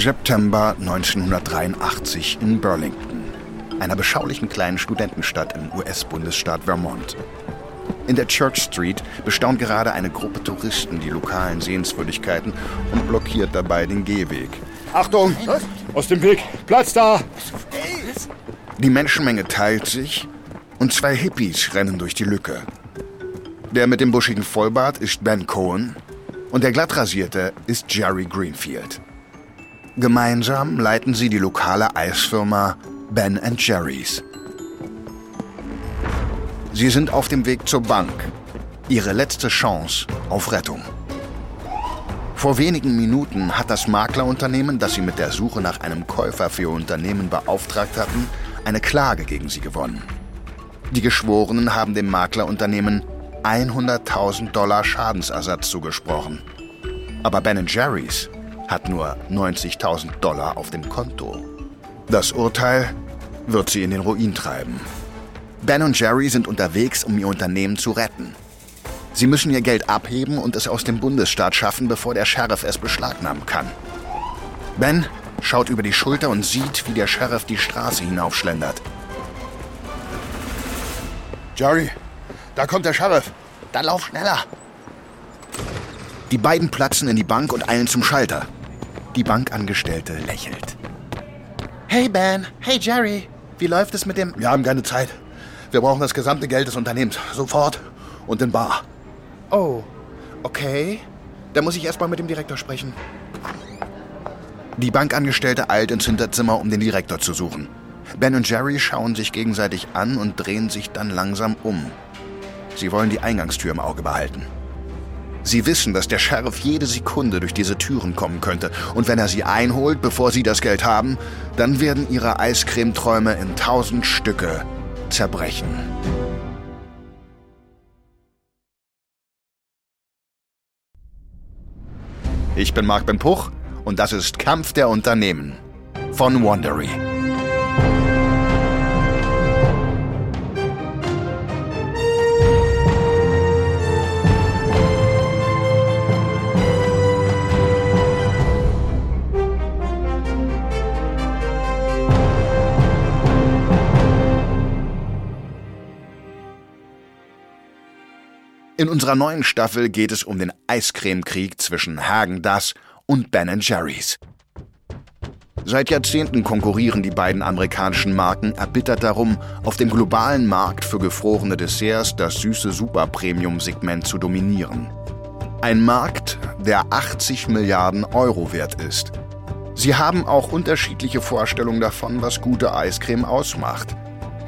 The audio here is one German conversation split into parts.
September 1983 in Burlington, einer beschaulichen kleinen Studentenstadt im US-Bundesstaat Vermont. In der Church Street bestaunt gerade eine Gruppe Touristen die lokalen Sehenswürdigkeiten und blockiert dabei den Gehweg. Achtung! Aus dem Weg! Platz da! Die Menschenmenge teilt sich und zwei Hippies rennen durch die Lücke. Der mit dem buschigen Vollbart ist Ben Cohen und der glattrasierte ist Jerry Greenfield. Gemeinsam leiten sie die lokale Eisfirma Ben Jerry's. Sie sind auf dem Weg zur Bank. Ihre letzte Chance auf Rettung. Vor wenigen Minuten hat das Maklerunternehmen, das sie mit der Suche nach einem Käufer für ihr Unternehmen beauftragt hatten, eine Klage gegen sie gewonnen. Die Geschworenen haben dem Maklerunternehmen 100.000 Dollar Schadensersatz zugesprochen. Aber Ben Jerry's hat nur 90.000 Dollar auf dem Konto. Das Urteil wird sie in den Ruin treiben. Ben und Jerry sind unterwegs, um ihr Unternehmen zu retten. Sie müssen ihr Geld abheben und es aus dem Bundesstaat schaffen, bevor der Sheriff es beschlagnahmen kann. Ben schaut über die Schulter und sieht, wie der Sheriff die Straße hinaufschlendert. Jerry, da kommt der Sheriff. Dann lauf schneller. Die beiden platzen in die Bank und eilen zum Schalter. Die Bankangestellte lächelt. Hey Ben, hey Jerry, wie läuft es mit dem... Wir haben keine Zeit. Wir brauchen das gesamte Geld des Unternehmens. Sofort und in Bar. Oh, okay. Da muss ich erstmal mit dem Direktor sprechen. Die Bankangestellte eilt ins Hinterzimmer, um den Direktor zu suchen. Ben und Jerry schauen sich gegenseitig an und drehen sich dann langsam um. Sie wollen die Eingangstür im Auge behalten. Sie wissen, dass der Sheriff jede Sekunde durch diese Türen kommen könnte. Und wenn er sie einholt, bevor sie das Geld haben, dann werden ihre Eiscremeträume in tausend Stücke zerbrechen. Ich bin Marc Ben Puch und das ist Kampf der Unternehmen von Wandery. In unserer neuen Staffel geht es um den Eiscremekrieg zwischen Hagen Das und Ben Jerry's. Seit Jahrzehnten konkurrieren die beiden amerikanischen Marken erbittert darum, auf dem globalen Markt für gefrorene Desserts das süße Super-Premium-Segment zu dominieren. Ein Markt, der 80 Milliarden Euro wert ist. Sie haben auch unterschiedliche Vorstellungen davon, was gute Eiscreme ausmacht.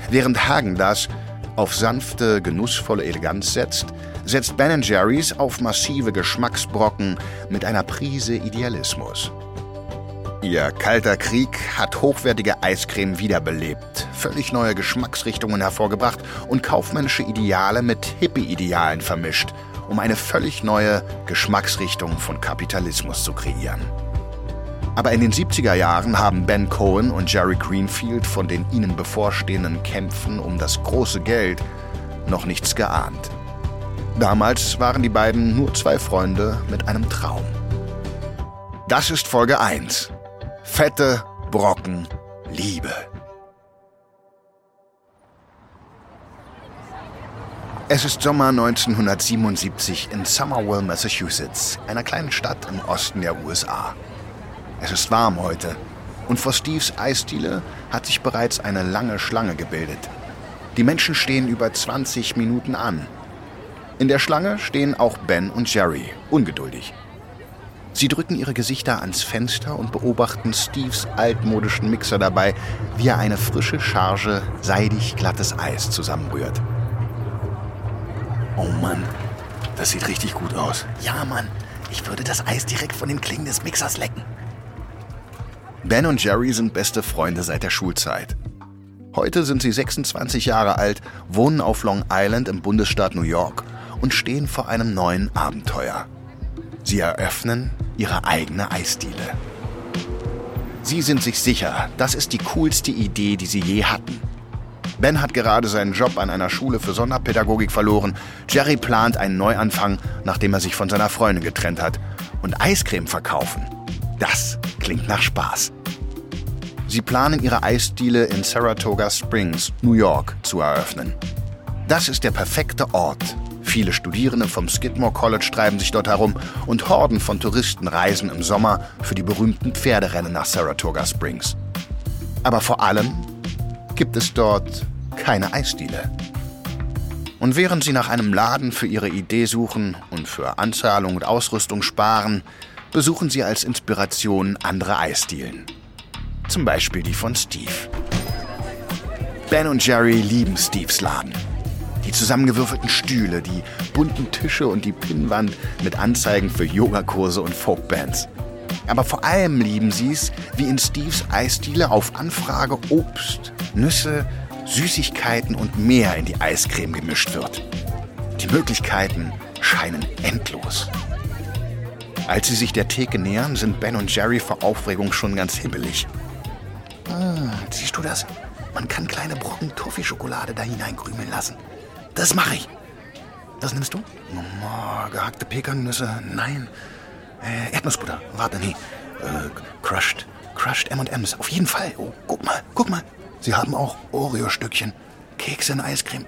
Während Hagen das auf sanfte, genussvolle Eleganz setzt, setzt Ben Jerry's auf massive Geschmacksbrocken mit einer Prise Idealismus. Ihr kalter Krieg hat hochwertige Eiscreme wiederbelebt, völlig neue Geschmacksrichtungen hervorgebracht und kaufmännische Ideale mit Hippie-Idealen vermischt, um eine völlig neue Geschmacksrichtung von Kapitalismus zu kreieren. Aber in den 70er Jahren haben Ben Cohen und Jerry Greenfield von den ihnen bevorstehenden Kämpfen um das große Geld noch nichts geahnt. Damals waren die beiden nur zwei Freunde mit einem Traum. Das ist Folge 1. Fette Brocken Liebe. Es ist Sommer 1977 in Somerville, Massachusetts, einer kleinen Stadt im Osten der USA. Es ist warm heute und vor Steves Eisdiele hat sich bereits eine lange Schlange gebildet. Die Menschen stehen über 20 Minuten an in der Schlange stehen auch Ben und Jerry, ungeduldig. Sie drücken ihre Gesichter ans Fenster und beobachten Steves altmodischen Mixer dabei, wie er eine frische Charge seidig glattes Eis zusammenrührt. Oh Mann, das sieht richtig gut aus. Ja, Mann, ich würde das Eis direkt von den Klingen des Mixers lecken. Ben und Jerry sind beste Freunde seit der Schulzeit. Heute sind sie 26 Jahre alt, wohnen auf Long Island im Bundesstaat New York und stehen vor einem neuen Abenteuer. Sie eröffnen ihre eigene Eisdiele. Sie sind sich sicher, das ist die coolste Idee, die sie je hatten. Ben hat gerade seinen Job an einer Schule für Sonderpädagogik verloren. Jerry plant einen Neuanfang, nachdem er sich von seiner Freundin getrennt hat. Und Eiscreme verkaufen. Das klingt nach Spaß. Sie planen ihre Eisdiele in Saratoga Springs, New York, zu eröffnen. Das ist der perfekte Ort. Viele Studierende vom Skidmore College treiben sich dort herum und Horden von Touristen reisen im Sommer für die berühmten Pferderennen nach Saratoga Springs. Aber vor allem gibt es dort keine Eisdiele. Und während sie nach einem Laden für ihre Idee suchen und für Anzahlung und Ausrüstung sparen, besuchen sie als Inspiration andere Eisdielen. Zum Beispiel die von Steve. Ben und Jerry lieben Steves Laden. Die zusammengewürfelten Stühle, die bunten Tische und die Pinnwand mit Anzeigen für Yogakurse und Folkbands. Aber vor allem lieben sie es, wie in Steves Eisdiele auf Anfrage Obst, Nüsse, Süßigkeiten und mehr in die Eiscreme gemischt wird. Die Möglichkeiten scheinen endlos. Als sie sich der Theke nähern, sind Ben und Jerry vor Aufregung schon ganz hibbelig. Ah, siehst du das? Man kann kleine Brocken Toffee-Schokolade da hineinkrümeln lassen. Das mache ich. Das nimmst du? Oh, gehackte Pekannüsse. Nein. Äh, Erdnussbutter. Warte, nee. Äh, crushed. Crushed M&M's. Auf jeden Fall. Oh, guck mal, guck mal. Sie haben auch Oreo-Stückchen. Kekse in Eiscreme.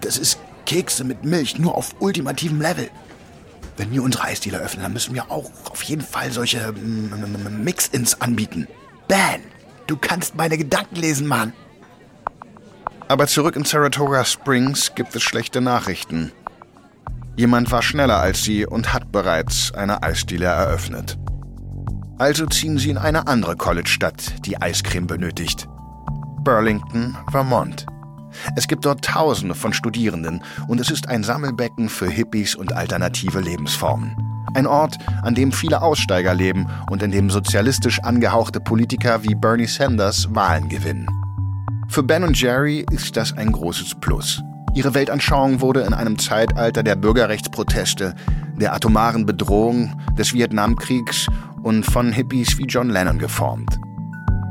Das ist Kekse mit Milch, nur auf ultimativem Level. Wenn wir unsere Eisdiele öffnen, dann müssen wir auch auf jeden Fall solche Mix-Ins anbieten. Ben, du kannst meine Gedanken lesen, Mann. Aber zurück in Saratoga Springs gibt es schlechte Nachrichten. Jemand war schneller als sie und hat bereits eine Eisdiele eröffnet. Also ziehen sie in eine andere College-Stadt, die Eiscreme benötigt. Burlington, Vermont. Es gibt dort Tausende von Studierenden und es ist ein Sammelbecken für Hippies und alternative Lebensformen. Ein Ort, an dem viele Aussteiger leben und in dem sozialistisch angehauchte Politiker wie Bernie Sanders Wahlen gewinnen. Für Ben und Jerry ist das ein großes Plus. Ihre Weltanschauung wurde in einem Zeitalter der Bürgerrechtsproteste, der atomaren Bedrohung, des Vietnamkriegs und von Hippies wie John Lennon geformt.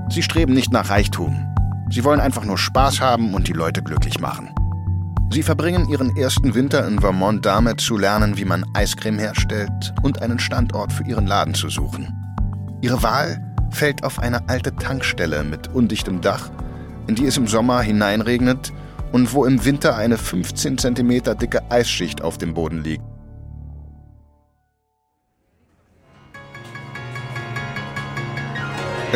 Sie streben nicht nach Reichtum, Sie wollen einfach nur Spaß haben und die Leute glücklich machen. Sie verbringen ihren ersten Winter in Vermont damit zu lernen, wie man Eiscreme herstellt und einen Standort für ihren Laden zu suchen. Ihre Wahl fällt auf eine alte Tankstelle mit undichtem Dach, in die es im Sommer hineinregnet und wo im Winter eine 15 cm dicke Eisschicht auf dem Boden liegt.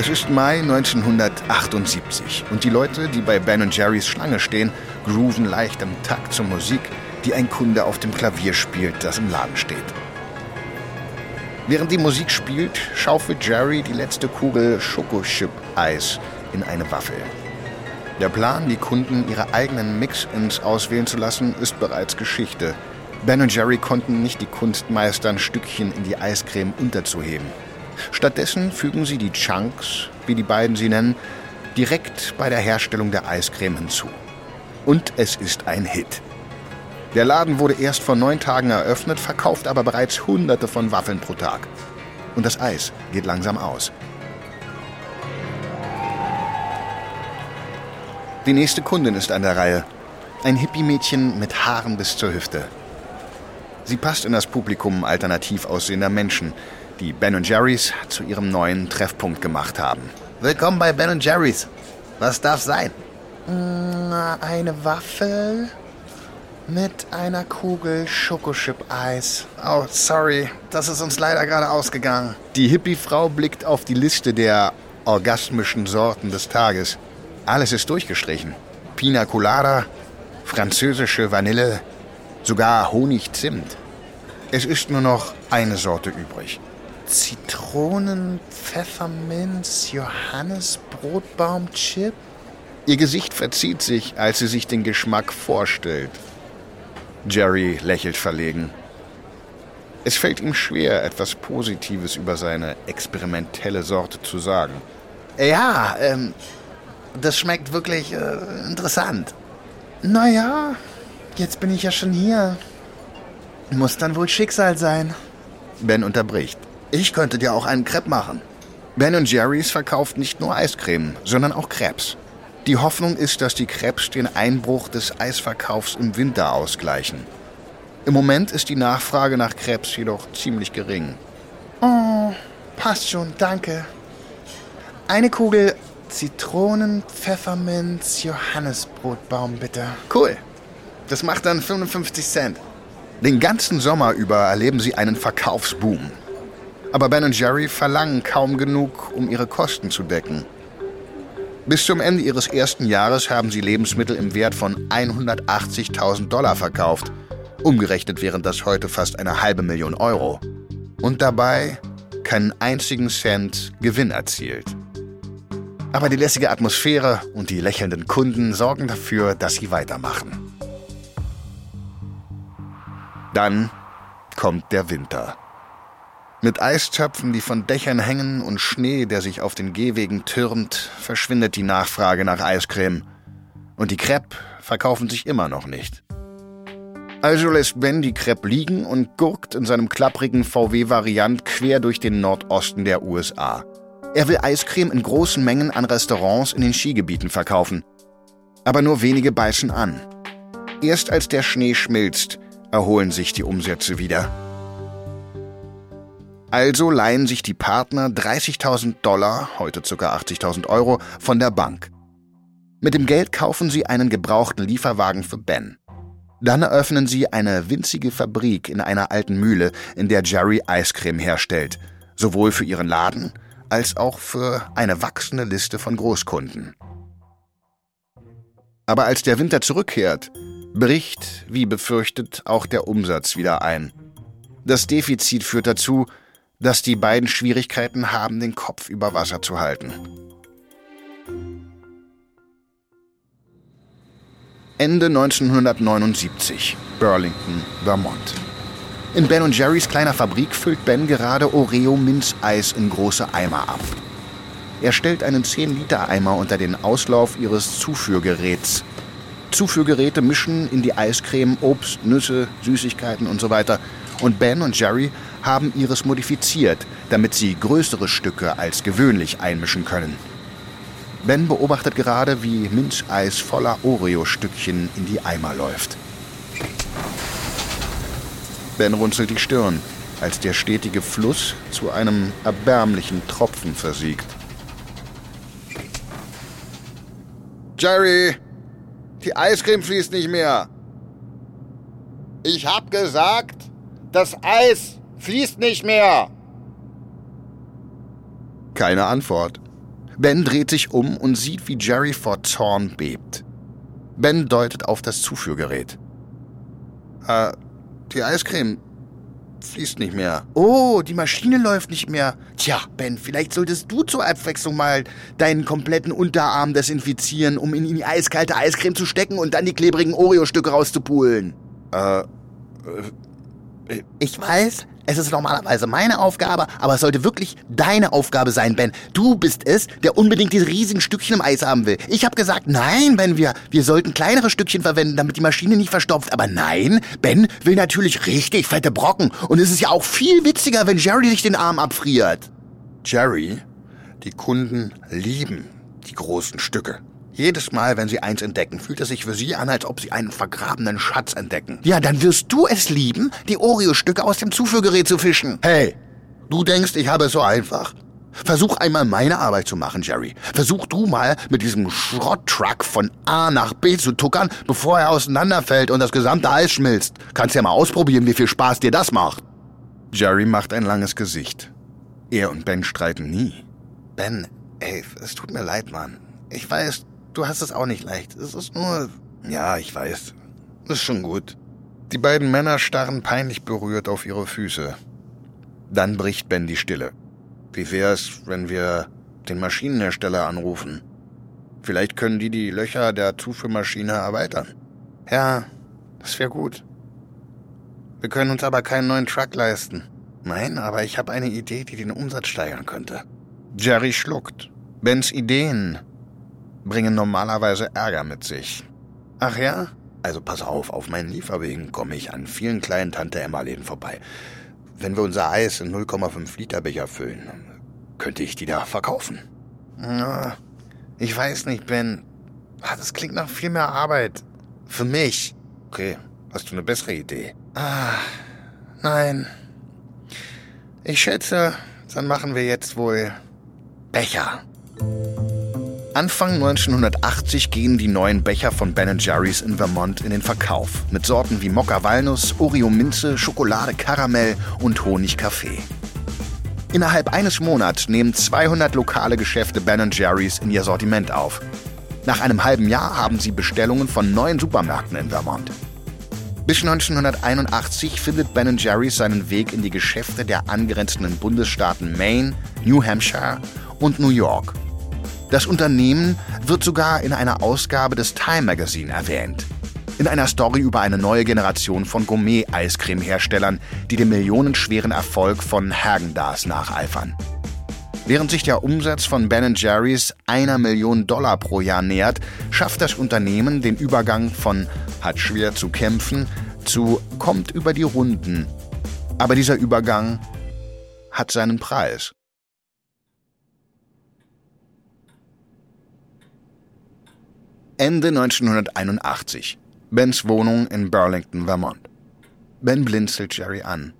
Es ist Mai 1978 und die Leute, die bei Ben Jerrys Schlange stehen, grooven leicht im Takt zur Musik, die ein Kunde auf dem Klavier spielt, das im Laden steht. Während die Musik spielt, schaufelt Jerry die letzte Kugel Schokochip-Eis in eine Waffel. Der Plan, die Kunden ihre eigenen Mix-Ins auswählen zu lassen, ist bereits Geschichte. Ben und Jerry konnten nicht die Kunst meistern, Stückchen in die Eiscreme unterzuheben. Stattdessen fügen sie die Chunks, wie die beiden sie nennen, direkt bei der Herstellung der Eiscreme hinzu. Und es ist ein Hit. Der Laden wurde erst vor neun Tagen eröffnet, verkauft aber bereits Hunderte von Waffeln pro Tag. Und das Eis geht langsam aus. Die nächste Kundin ist an der Reihe. Ein Hippie-Mädchen mit Haaren bis zur Hüfte. Sie passt in das Publikum alternativ aussehender Menschen, die Ben Jerry's zu ihrem neuen Treffpunkt gemacht haben. Willkommen bei Ben Jerry's. Was darf sein? Mm, eine Waffel mit einer Kugel Schokochip-Eis. Oh, sorry, das ist uns leider gerade ausgegangen. Die Hippie-Frau blickt auf die Liste der orgasmischen Sorten des Tages. Alles ist durchgestrichen. Pina Colada, französische Vanille, sogar Honigzimt. Es ist nur noch eine Sorte übrig. Zitronen, Pfefferminz, Johannesbrotbaum-Chip? Ihr Gesicht verzieht sich, als sie sich den Geschmack vorstellt. Jerry lächelt verlegen. Es fällt ihm schwer, etwas Positives über seine experimentelle Sorte zu sagen. Ja, ähm, das schmeckt wirklich äh, interessant. Naja, jetzt bin ich ja schon hier. Muss dann wohl Schicksal sein. Ben unterbricht. Ich könnte dir auch einen Crepe machen. Ben Jerry's verkauft nicht nur Eiscreme, sondern auch Crepes. Die Hoffnung ist, dass die Crepes den Einbruch des Eisverkaufs im Winter ausgleichen. Im Moment ist die Nachfrage nach Crepes jedoch ziemlich gering. Oh, passt schon, danke. Eine Kugel Zitronen, Pfefferminz, Johannesbrotbaum, bitte. Cool. Das macht dann 55 Cent. Den ganzen Sommer über erleben sie einen Verkaufsboom. Aber Ben Jerry verlangen kaum genug, um ihre Kosten zu decken. Bis zum Ende ihres ersten Jahres haben sie Lebensmittel im Wert von 180.000 Dollar verkauft. Umgerechnet wären das heute fast eine halbe Million Euro. Und dabei keinen einzigen Cent Gewinn erzielt. Aber die lässige Atmosphäre und die lächelnden Kunden sorgen dafür, dass sie weitermachen. Dann kommt der Winter. Mit Eistöpfen, die von Dächern hängen und Schnee, der sich auf den Gehwegen türmt, verschwindet die Nachfrage nach Eiscreme. Und die Crepe verkaufen sich immer noch nicht. Also lässt Ben die Crepe liegen und gurkt in seinem klapprigen VW-Variant quer durch den Nordosten der USA. Er will Eiscreme in großen Mengen an Restaurants in den Skigebieten verkaufen. Aber nur wenige beißen an. Erst als der Schnee schmilzt, erholen sich die Umsätze wieder. Also leihen sich die Partner 30.000 Dollar, heute ca. 80.000 Euro, von der Bank. Mit dem Geld kaufen sie einen gebrauchten Lieferwagen für Ben. Dann eröffnen sie eine winzige Fabrik in einer alten Mühle, in der Jerry Eiscreme herstellt, sowohl für ihren Laden als auch für eine wachsende Liste von Großkunden. Aber als der Winter zurückkehrt, bricht, wie befürchtet, auch der Umsatz wieder ein. Das Defizit führt dazu, dass die beiden Schwierigkeiten haben, den Kopf über Wasser zu halten. Ende 1979, Burlington, Vermont. In Ben und Jerrys kleiner Fabrik füllt Ben gerade Oreo Minzeis in große Eimer ab. Er stellt einen 10-Liter-Eimer unter den Auslauf ihres Zuführgeräts. Zuführgeräte mischen in die Eiscreme Obst, Nüsse, Süßigkeiten und so weiter. Und Ben und Jerry haben ihres modifiziert, damit sie größere Stücke als gewöhnlich einmischen können. Ben beobachtet gerade, wie Minzeis voller Oreo-Stückchen in die Eimer läuft. Ben runzelt die Stirn, als der stetige Fluss zu einem erbärmlichen Tropfen versiegt. Jerry, die Eiscreme fließt nicht mehr. Ich hab gesagt, das Eis fließt nicht mehr. Keine Antwort. Ben dreht sich um und sieht, wie Jerry vor Zorn bebt. Ben deutet auf das Zuführgerät. Äh, die Eiscreme fließt nicht mehr. Oh, die Maschine läuft nicht mehr. Tja, Ben, vielleicht solltest du zur Abwechslung mal deinen kompletten Unterarm desinfizieren, um ihn in die eiskalte Eiscreme zu stecken und dann die klebrigen Oreo-Stücke rauszupulen. Äh, äh, ich weiß, es ist normalerweise meine Aufgabe, aber es sollte wirklich deine Aufgabe sein, Ben. Du bist es, der unbedingt diese riesigen Stückchen im Eis haben will. Ich habe gesagt, nein, Ben, wir, wir sollten kleinere Stückchen verwenden, damit die Maschine nicht verstopft. Aber nein, Ben will natürlich richtig fette Brocken. Und es ist ja auch viel witziger, wenn Jerry sich den Arm abfriert. Jerry, die Kunden lieben die großen Stücke. Jedes Mal, wenn sie eins entdecken, fühlt es sich für sie an, als ob sie einen vergrabenen Schatz entdecken. Ja, dann wirst du es lieben, die Oreo-Stücke aus dem Zuführgerät zu fischen. Hey, du denkst, ich habe es so einfach. Versuch einmal meine Arbeit zu machen, Jerry. Versuch du mal mit diesem Schrotttruck von A nach B zu tuckern, bevor er auseinanderfällt und das gesamte Eis schmilzt. Kannst ja mal ausprobieren, wie viel Spaß dir das macht. Jerry macht ein langes Gesicht. Er und Ben streiten nie. Ben, ey, es tut mir leid, Mann. Ich weiß, du hast es auch nicht leicht. Es ist nur. Ja, ich weiß. Ist schon gut. Die beiden Männer starren peinlich berührt auf ihre Füße. Dann bricht Ben die Stille. Wie wär's, wenn wir den Maschinenhersteller anrufen? Vielleicht können die die Löcher der Zuführmaschine erweitern. Ja, das wäre gut. Wir können uns aber keinen neuen Truck leisten. Nein, aber ich habe eine Idee, die den Umsatz steigern könnte. Jerry schluckt. Bens Ideen bringen normalerweise Ärger mit sich. Ach ja? Also pass auf, auf meinen Lieferwegen komme ich an vielen kleinen Tante-Emma-Läden vorbei. Wenn wir unser Eis in 0,5 Liter Becher füllen, könnte ich die da verkaufen. Ja, ich weiß nicht, Ben. Ah, das klingt nach viel mehr Arbeit. Für mich. Okay, hast du eine bessere Idee? Ah, nein. Ich schätze, Dann machen wir jetzt wohl Becher. Anfang 1980 gehen die neuen Becher von Ben Jerry's in Vermont in den Verkauf. Mit Sorten wie Mokka Walnuss, Oreo Minze, Schokolade Karamell und Honig Kaffee. Innerhalb eines Monats nehmen 200 lokale Geschäfte Ben Jerry's in ihr Sortiment auf. Nach einem halben Jahr haben sie Bestellungen von neuen Supermärkten in Vermont. Bis 1981 findet Ben Jerry's seinen Weg in die Geschäfte der angrenzenden Bundesstaaten Maine, New Hampshire und New York. Das Unternehmen wird sogar in einer Ausgabe des Time Magazine erwähnt. In einer Story über eine neue Generation von Gourmet-Eiscreme-Herstellern, die dem millionenschweren Erfolg von Häagen-Dazs nacheifern. Während sich der Umsatz von Ben Jerry's einer Million Dollar pro Jahr nähert, schafft das Unternehmen den Übergang von hat schwer zu kämpfen zu kommt über die Runden. Aber dieser Übergang hat seinen Preis. Ende 1981. Bens Wohnung in Burlington, Vermont. Ben blinzelt Jerry an.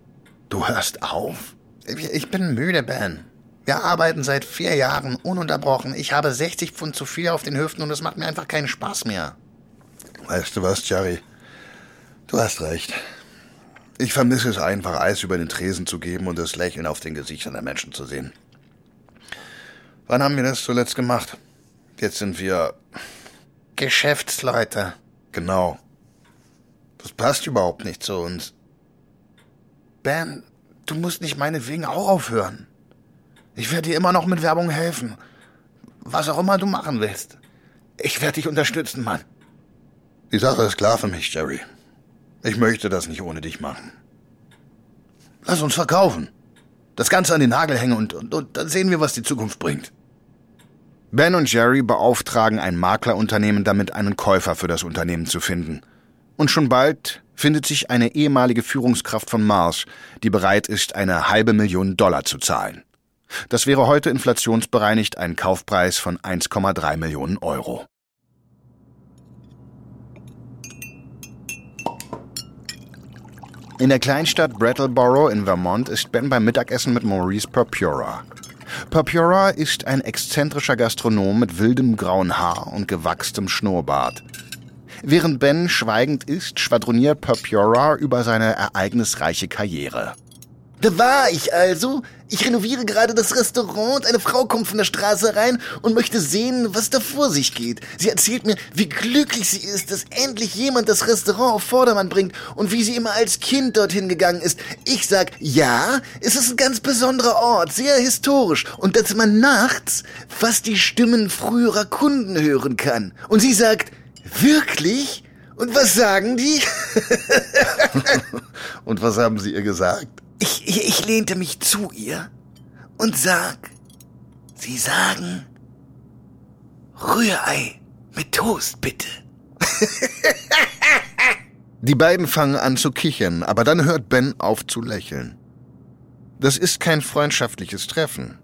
Du hörst auf? Ich bin müde, Ben. Wir arbeiten seit vier Jahren ununterbrochen. Ich habe 60 Pfund zu viel auf den Hüften und es macht mir einfach keinen Spaß mehr. Weißt du was, Jerry? Du hast recht. Ich vermisse es einfach, Eis über den Tresen zu geben und das Lächeln auf den Gesichtern der Menschen zu sehen. Wann haben wir das zuletzt gemacht? Jetzt sind wir Geschäftsleute. Genau. Das passt überhaupt nicht zu uns. Ben, du musst nicht meinetwegen auch aufhören. Ich werde dir immer noch mit Werbung helfen. Was auch immer du machen willst. Ich werde dich unterstützen, Mann. Die Sache ist klar für mich, Jerry. Ich möchte das nicht ohne dich machen. Lass uns verkaufen. Das Ganze an den Nagel hängen und, und, und dann sehen wir, was die Zukunft bringt. Ben und Jerry beauftragen ein Maklerunternehmen damit, einen Käufer für das Unternehmen zu finden. Und schon bald findet sich eine ehemalige Führungskraft von Mars, die bereit ist, eine halbe Million Dollar zu zahlen. Das wäre heute inflationsbereinigt ein Kaufpreis von 1,3 Millionen Euro. In der Kleinstadt Brattleboro in Vermont ist Ben beim Mittagessen mit Maurice Purpura. Purpura ist ein exzentrischer Gastronom mit wildem grauen Haar und gewachstem Schnurrbart. Während Ben schweigend isst, schwadroniert Purpura über seine ereignisreiche Karriere. Da war ich also. Ich renoviere gerade das Restaurant. Eine Frau kommt von der Straße rein und möchte sehen, was da vor sich geht. Sie erzählt mir, wie glücklich sie ist, dass endlich jemand das Restaurant auf Vordermann bringt und wie sie immer als Kind dorthin gegangen ist. Ich sag, ja, es ist ein ganz besonderer Ort, sehr historisch und dass man nachts fast die Stimmen früherer Kunden hören kann. Und sie sagt, wirklich? Und was sagen die? und was haben sie ihr gesagt? Ich, ich, ich lehnte mich zu ihr und sag, Sie sagen Rührei mit Toast, bitte. Die beiden fangen an zu kichern, aber dann hört Ben auf zu lächeln. Das ist kein freundschaftliches Treffen.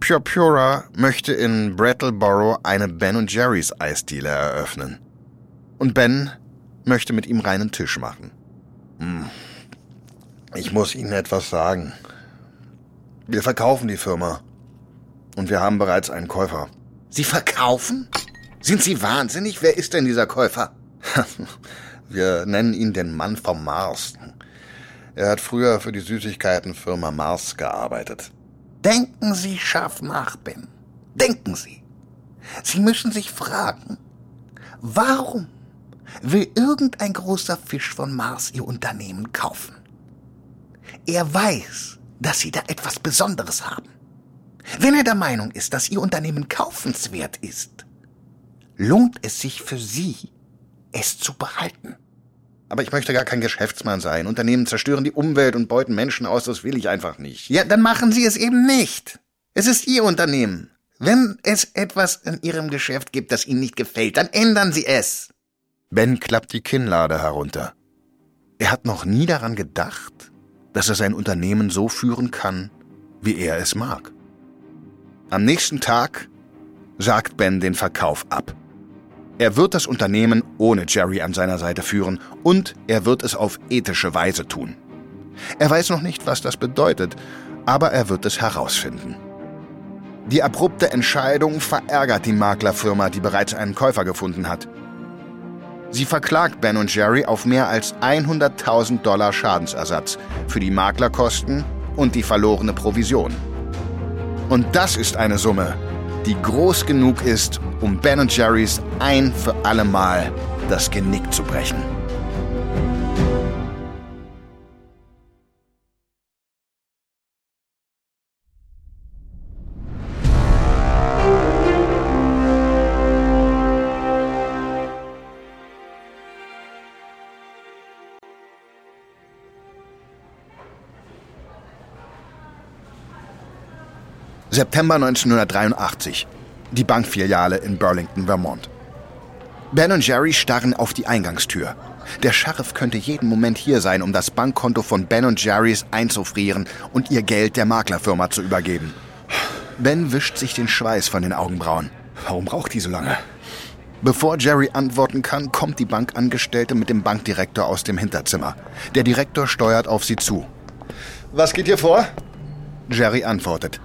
Pure Pura möchte in Brattleboro eine Ben Jerry's Eisdiele eröffnen. Und Ben möchte mit ihm reinen Tisch machen. Hm. Ich muss Ihnen etwas sagen. Wir verkaufen die Firma. Und wir haben bereits einen Käufer. Sie verkaufen? Sind Sie wahnsinnig? Wer ist denn dieser Käufer? wir nennen ihn den Mann vom Mars. Er hat früher für die Süßigkeitenfirma Mars gearbeitet. Denken Sie scharf nach, Ben. Denken Sie. Sie müssen sich fragen, warum will irgendein großer Fisch von Mars Ihr Unternehmen kaufen? Er weiß, dass Sie da etwas Besonderes haben. Wenn er der Meinung ist, dass Ihr Unternehmen kaufenswert ist, lohnt es sich für Sie, es zu behalten. Aber ich möchte gar kein Geschäftsmann sein. Unternehmen zerstören die Umwelt und beuten Menschen aus, das will ich einfach nicht. Ja, dann machen Sie es eben nicht. Es ist Ihr Unternehmen. Wenn es etwas in Ihrem Geschäft gibt, das Ihnen nicht gefällt, dann ändern Sie es. Ben klappt die Kinnlade herunter. Er hat noch nie daran gedacht, dass er sein Unternehmen so führen kann, wie er es mag. Am nächsten Tag sagt Ben den Verkauf ab. Er wird das Unternehmen ohne Jerry an seiner Seite führen und er wird es auf ethische Weise tun. Er weiß noch nicht, was das bedeutet, aber er wird es herausfinden. Die abrupte Entscheidung verärgert die Maklerfirma, die bereits einen Käufer gefunden hat. Sie verklagt Ben und Jerry auf mehr als 100.000 Dollar Schadensersatz für die Maklerkosten und die verlorene Provision. Und das ist eine Summe, die groß genug ist, um Ben und Jerrys ein für alle Mal das Genick zu brechen. September 1983. Die Bankfiliale in Burlington, Vermont. Ben und Jerry starren auf die Eingangstür. Der Sheriff könnte jeden Moment hier sein, um das Bankkonto von Ben und Jerrys einzufrieren und ihr Geld der Maklerfirma zu übergeben. Ben wischt sich den Schweiß von den Augenbrauen. Warum braucht die so lange? Bevor Jerry antworten kann, kommt die Bankangestellte mit dem Bankdirektor aus dem Hinterzimmer. Der Direktor steuert auf sie zu. Was geht hier vor? Jerry antwortet.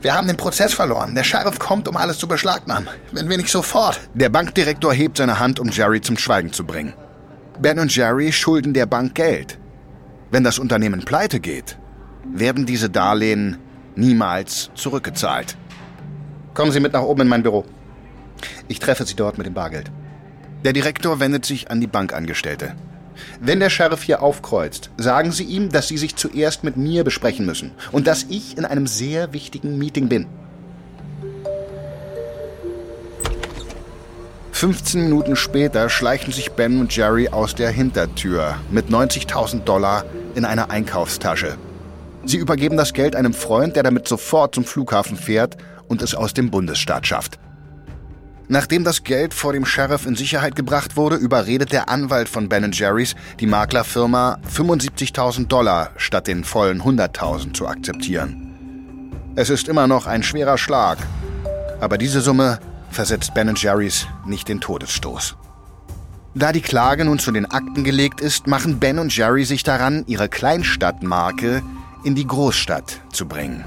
Wir haben den Prozess verloren. Der Sheriff kommt, um alles zu beschlagnahmen. Wenn wir nicht sofort. Der Bankdirektor hebt seine Hand, um Jerry zum Schweigen zu bringen. Ben und Jerry schulden der Bank Geld. Wenn das Unternehmen pleite geht, werden diese Darlehen niemals zurückgezahlt. Kommen Sie mit nach oben in mein Büro. Ich treffe Sie dort mit dem Bargeld. Der Direktor wendet sich an die Bankangestellte. Wenn der Sheriff hier aufkreuzt, sagen Sie ihm, dass Sie sich zuerst mit mir besprechen müssen und dass ich in einem sehr wichtigen Meeting bin. 15 Minuten später schleichen sich Ben und Jerry aus der Hintertür mit 90.000 Dollar in einer Einkaufstasche. Sie übergeben das Geld einem Freund, der damit sofort zum Flughafen fährt und es aus dem Bundesstaat schafft. Nachdem das Geld vor dem Sheriff in Sicherheit gebracht wurde, überredet der Anwalt von Ben Jerry's die Maklerfirma 75.000 Dollar statt den vollen 100.000 zu akzeptieren. Es ist immer noch ein schwerer Schlag, aber diese Summe versetzt Ben Jerry's nicht den Todesstoß. Da die Klage nun zu den Akten gelegt ist, machen Ben und Jerry sich daran, ihre Kleinstadtmarke in die Großstadt zu bringen.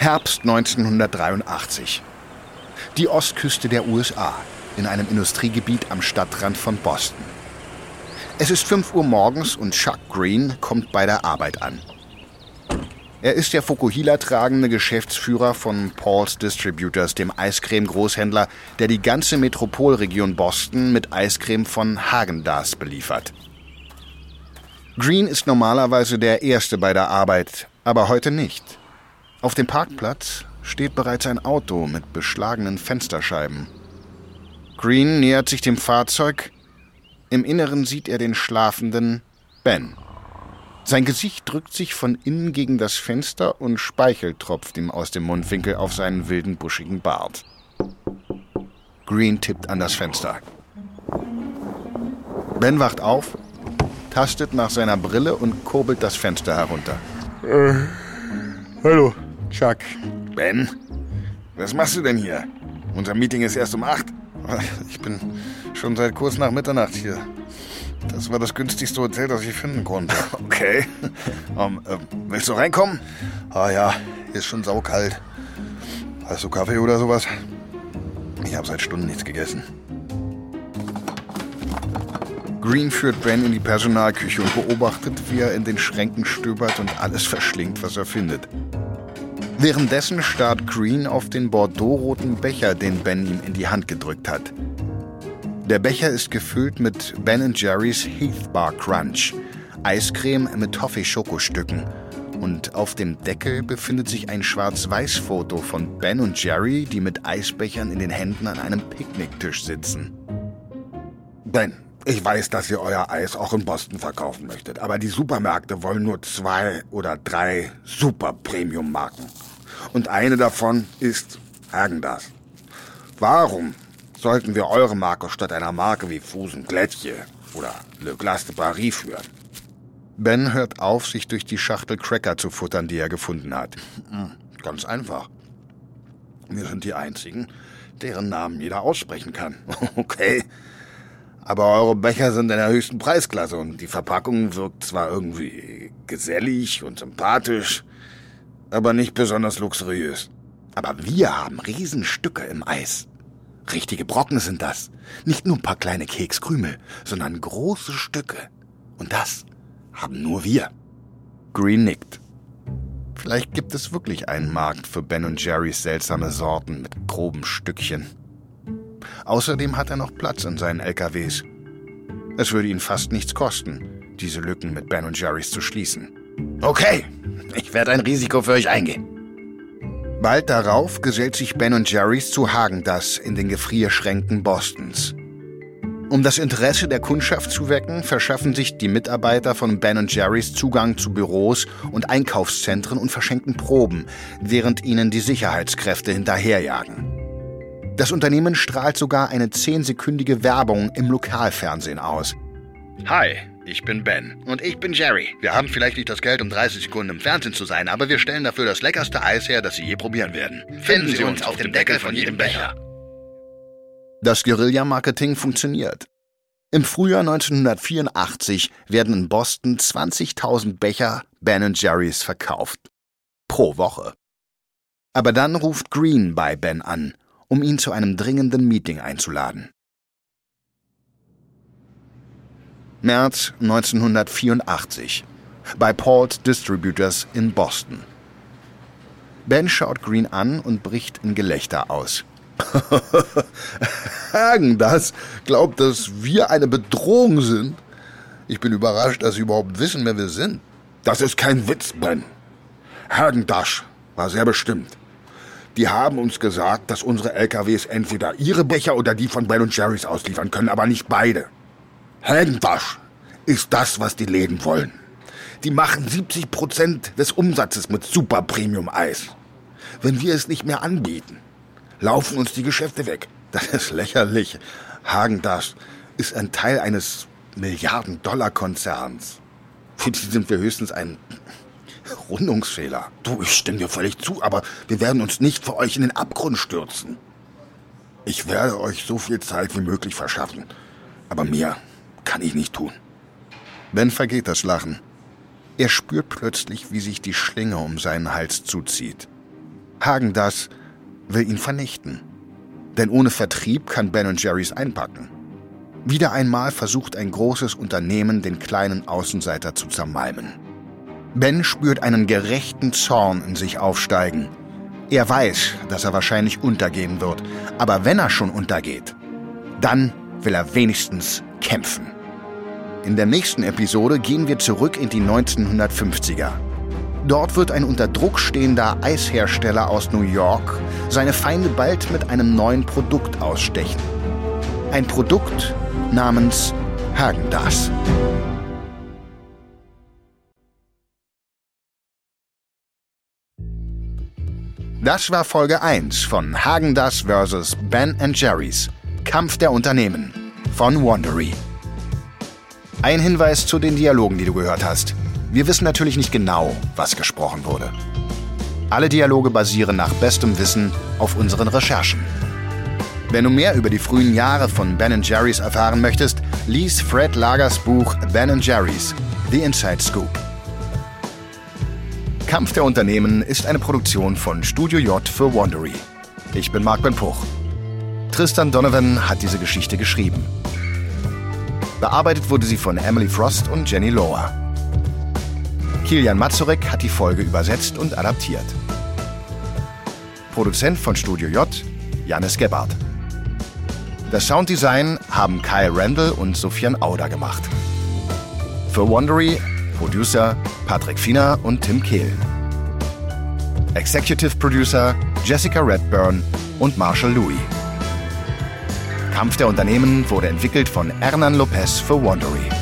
Herbst 1983. Die Ostküste der USA, in einem Industriegebiet am Stadtrand von Boston. Es ist 5 Uhr morgens und Chuck Green kommt bei der Arbeit an. Er ist der Fokuhila tragende Geschäftsführer von Paul's Distributors, dem Eiscreme-Großhändler, der die ganze Metropolregion Boston mit Eiscreme von Hagendas beliefert. Green ist normalerweise der Erste bei der Arbeit, aber heute nicht. Auf dem Parkplatz steht bereits ein Auto mit beschlagenen Fensterscheiben. Green nähert sich dem Fahrzeug. Im Inneren sieht er den schlafenden Ben. Sein Gesicht drückt sich von innen gegen das Fenster und Speichel tropft ihm aus dem Mundwinkel auf seinen wilden, buschigen Bart. Green tippt an das Fenster. Ben wacht auf, tastet nach seiner Brille und kurbelt das Fenster herunter. Äh, hallo. Chuck. Ben, was machst du denn hier? Unser Meeting ist erst um acht. Ich bin schon seit kurz nach Mitternacht hier. Das war das günstigste Hotel, das ich finden konnte. Okay. Um, äh, willst du reinkommen? Ah ja, hier ist schon saukalt. Hast du Kaffee oder sowas? Ich habe seit Stunden nichts gegessen. Green führt Ben in die Personalküche und beobachtet, wie er in den Schränken stöbert und alles verschlingt, was er findet. Währenddessen starrt Green auf den bordeauxroten Becher, den Ben ihm in die Hand gedrückt hat. Der Becher ist gefüllt mit Ben Jerry's Heath Bar Crunch, Eiscreme mit Toffee-Schokostücken. Und auf dem Deckel befindet sich ein Schwarz-Weiß-Foto von Ben und Jerry, die mit Eisbechern in den Händen an einem Picknicktisch sitzen. Ben, ich weiß, dass ihr euer Eis auch in Boston verkaufen möchtet, aber die Supermärkte wollen nur zwei oder drei Super-Premium-Marken. Und eine davon ist Hagendas. Warum sollten wir eure Marke statt einer Marke wie Fusen Glättje oder Le Glace de Paris führen? Ben hört auf, sich durch die Schachtel Cracker zu futtern, die er gefunden hat. Hm, ganz einfach. Wir sind die Einzigen, deren Namen jeder aussprechen kann. Okay. Aber eure Becher sind in der höchsten Preisklasse und die Verpackung wirkt zwar irgendwie gesellig und sympathisch, aber nicht besonders luxuriös. Aber wir haben Riesenstücke im Eis. Richtige Brocken sind das. Nicht nur ein paar kleine Kekskrümel, sondern große Stücke. Und das haben nur wir. Green nickt. Vielleicht gibt es wirklich einen Markt für Ben Jerrys seltsame Sorten mit groben Stückchen. Außerdem hat er noch Platz in seinen LKWs. Es würde ihn fast nichts kosten, diese Lücken mit Ben Jerrys zu schließen. Okay, ich werde ein Risiko für euch eingehen. Bald darauf gesellt sich Ben Jerrys zu Hagendas in den Gefrierschränken Bostons. Um das Interesse der Kundschaft zu wecken, verschaffen sich die Mitarbeiter von Ben Jerrys Zugang zu Büros und Einkaufszentren und verschenken Proben, während ihnen die Sicherheitskräfte hinterherjagen. Das Unternehmen strahlt sogar eine zehnsekündige Werbung im Lokalfernsehen aus. Hi, ich bin Ben. Und ich bin Jerry. Wir haben vielleicht nicht das Geld, um 30 Sekunden im Fernsehen zu sein, aber wir stellen dafür das leckerste Eis her, das Sie je probieren werden. Finden Sie uns auf dem Deckel von jedem Becher. Das Guerilla-Marketing funktioniert. Im Frühjahr 1984 werden in Boston 20.000 Becher Ben Jerry's verkauft. Pro Woche. Aber dann ruft Green bei Ben an um ihn zu einem dringenden Meeting einzuladen. März 1984 bei Paul's Distributors in Boston. Ben schaut Green an und bricht in Gelächter aus. Hagen, das glaubt, dass wir eine Bedrohung sind? Ich bin überrascht, dass Sie überhaupt wissen, wer wir sind. Das ist kein Witz, Ben. Hagen Dash war sehr bestimmt. Die haben uns gesagt, dass unsere LKWs entweder ihre Becher oder die von Ben Jerry's ausliefern können, aber nicht beide. Heldenwasch ist das, was die Läden wollen. Die machen 70 Prozent des Umsatzes mit Super Premium Eis. Wenn wir es nicht mehr anbieten, laufen uns die Geschäfte weg. Das ist lächerlich. Hagendash ist ein Teil eines Milliarden-Dollar-Konzerns. Für die sind wir höchstens ein Rundungsfehler. Du, ich stimme dir völlig zu, aber wir werden uns nicht für euch in den Abgrund stürzen. Ich werde euch so viel Zeit wie möglich verschaffen, aber mehr kann ich nicht tun. Ben vergeht das Lachen. Er spürt plötzlich, wie sich die Schlinge um seinen Hals zuzieht. Hagen das will ihn vernichten. Denn ohne Vertrieb kann Ben Jerry's einpacken. Wieder einmal versucht ein großes Unternehmen, den kleinen Außenseiter zu zermalmen. Ben spürt einen gerechten Zorn in sich aufsteigen. Er weiß, dass er wahrscheinlich untergehen wird, aber wenn er schon untergeht, dann will er wenigstens kämpfen. In der nächsten Episode gehen wir zurück in die 1950er. Dort wird ein unter Druck stehender Eishersteller aus New York seine Feinde bald mit einem neuen Produkt ausstechen. Ein Produkt namens Hagendas. Das war Folge 1 von Hagendas vs. Ben Jerry's Kampf der Unternehmen von Wandery. Ein Hinweis zu den Dialogen, die du gehört hast. Wir wissen natürlich nicht genau, was gesprochen wurde. Alle Dialoge basieren nach bestem Wissen auf unseren Recherchen. Wenn du mehr über die frühen Jahre von Ben Jerry's erfahren möchtest, lies Fred Lagers Buch Ben Jerry's The Inside Scoop. Kampf der Unternehmen ist eine Produktion von Studio J für Wandery. Ich bin Marc Ben Puch. Tristan Donovan hat diese Geschichte geschrieben. Bearbeitet wurde sie von Emily Frost und Jenny Lohr. Kilian Mazurek hat die Folge übersetzt und adaptiert. Produzent von Studio J, Janis Gebhardt. Das Sounddesign haben Kyle Randall und Sofian Auder gemacht. Für Wandery Producer Patrick Fiener und Tim Kehl. Executive Producer Jessica Redburn und Marshall Louis. Kampf der Unternehmen wurde entwickelt von Hernan Lopez für Wandery.